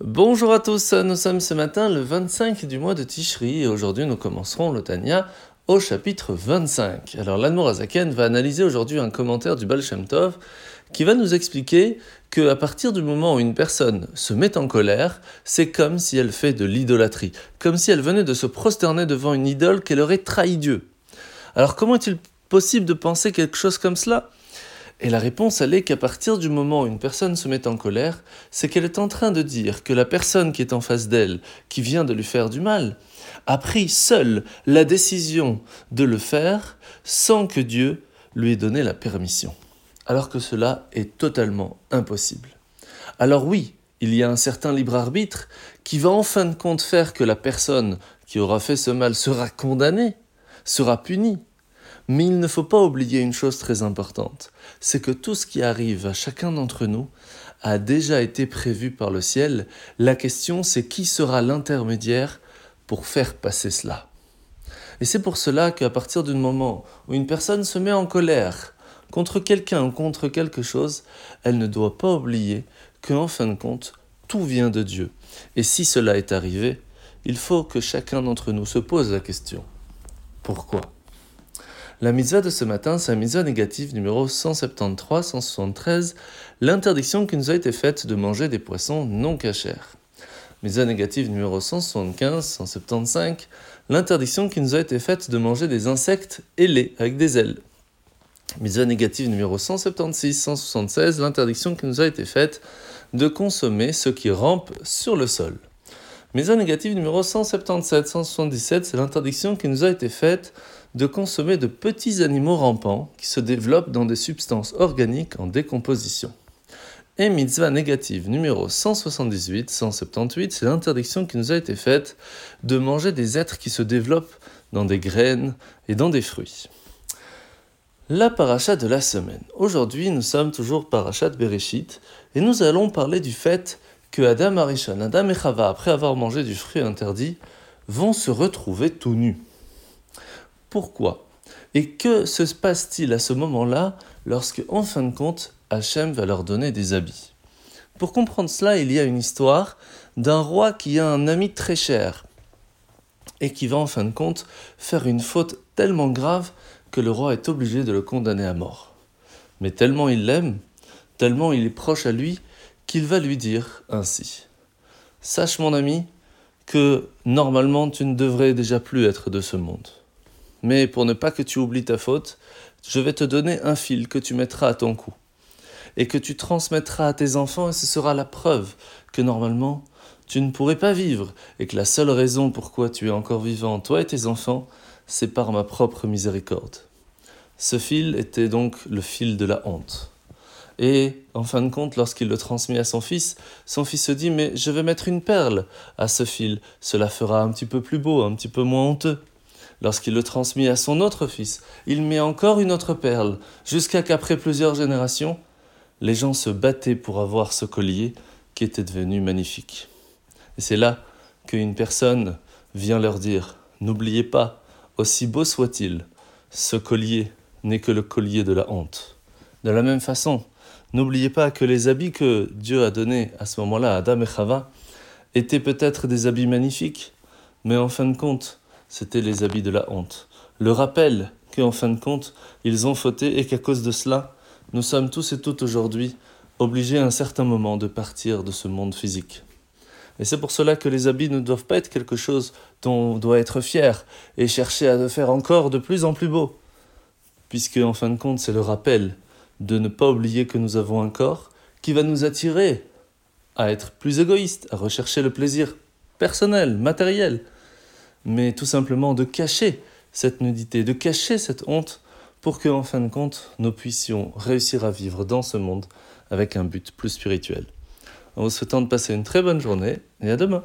Bonjour à tous, nous sommes ce matin le 25 du mois de Tishri et aujourd'hui nous commencerons le Tanya au chapitre 25. Alors l'Anmour Azaken va analyser aujourd'hui un commentaire du Baal Tov qui va nous expliquer que à partir du moment où une personne se met en colère, c'est comme si elle fait de l'idolâtrie, comme si elle venait de se prosterner devant une idole qu'elle aurait trahi Dieu. Alors comment est-il possible de penser quelque chose comme cela? Et la réponse, elle est qu'à partir du moment où une personne se met en colère, c'est qu'elle est en train de dire que la personne qui est en face d'elle, qui vient de lui faire du mal, a pris seule la décision de le faire sans que Dieu lui ait donné la permission. Alors que cela est totalement impossible. Alors oui, il y a un certain libre arbitre qui va en fin de compte faire que la personne qui aura fait ce mal sera condamnée, sera punie. Mais il ne faut pas oublier une chose très importante, c'est que tout ce qui arrive à chacun d'entre nous a déjà été prévu par le ciel. La question, c'est qui sera l'intermédiaire pour faire passer cela. Et c'est pour cela qu'à partir du moment où une personne se met en colère contre quelqu'un ou contre quelque chose, elle ne doit pas oublier qu'en fin de compte, tout vient de Dieu. Et si cela est arrivé, il faut que chacun d'entre nous se pose la question. Pourquoi? La mitzvah de ce matin, c'est la mitzvah négative numéro 173-173, l'interdiction qui nous a été faite de manger des poissons non cachers. Mitzvah négative numéro 175-175, l'interdiction qui nous a été faite de manger des insectes ailés avec des ailes. Mitzvah négative numéro 176-176, l'interdiction qui nous a été faite de consommer ce qui rampe sur le sol. Mitzvah négative numéro 177-177, c'est l'interdiction qui nous a été faite de consommer de petits animaux rampants qui se développent dans des substances organiques en décomposition. Et mitzvah négative numéro 178-178, c'est l'interdiction qui nous a été faite de manger des êtres qui se développent dans des graines et dans des fruits. La paracha de la semaine. Aujourd'hui, nous sommes toujours parachat Bereshit et nous allons parler du fait que Adam Arishon, Adam et Chava, après avoir mangé du fruit interdit, vont se retrouver tout nus. Pourquoi? Et que se passe-t-il à ce moment-là lorsque, en fin de compte, Hachem va leur donner des habits? Pour comprendre cela, il y a une histoire d'un roi qui a un ami très cher et qui va en fin de compte faire une faute tellement grave que le roi est obligé de le condamner à mort. Mais tellement il l'aime, tellement il est proche à lui, qu'il va lui dire ainsi. Sache mon ami que normalement tu ne devrais déjà plus être de ce monde. Mais pour ne pas que tu oublies ta faute, je vais te donner un fil que tu mettras à ton cou et que tu transmettras à tes enfants et ce sera la preuve que normalement tu ne pourrais pas vivre et que la seule raison pourquoi tu es encore vivant, toi et tes enfants, c'est par ma propre miséricorde. Ce fil était donc le fil de la honte. Et en fin de compte, lorsqu'il le transmet à son fils, son fils se dit Mais je vais mettre une perle à ce fil, cela fera un petit peu plus beau, un petit peu moins honteux. Lorsqu'il le transmet à son autre fils, il met encore une autre perle, jusqu'à qu'après plusieurs générations, les gens se battaient pour avoir ce collier qui était devenu magnifique. Et c'est là qu'une personne vient leur dire, n'oubliez pas, aussi beau soit-il, ce collier n'est que le collier de la honte. De la même façon, n'oubliez pas que les habits que Dieu a donnés à ce moment-là à Adam et Chava étaient peut-être des habits magnifiques, mais en fin de compte, c'était les habits de la honte. Le rappel qu'en fin de compte, ils ont fauté et qu'à cause de cela, nous sommes tous et toutes aujourd'hui obligés à un certain moment de partir de ce monde physique. Et c'est pour cela que les habits ne doivent pas être quelque chose dont on doit être fier et chercher à le faire encore de plus en plus beau. Puisque, en fin de compte, c'est le rappel de ne pas oublier que nous avons un corps qui va nous attirer à être plus égoïste, à rechercher le plaisir personnel, matériel, mais tout simplement de cacher cette nudité, de cacher cette honte pour que, en fin de compte, nous puissions réussir à vivre dans ce monde avec un but plus spirituel. En vous souhaitant de passer une très bonne journée et à demain.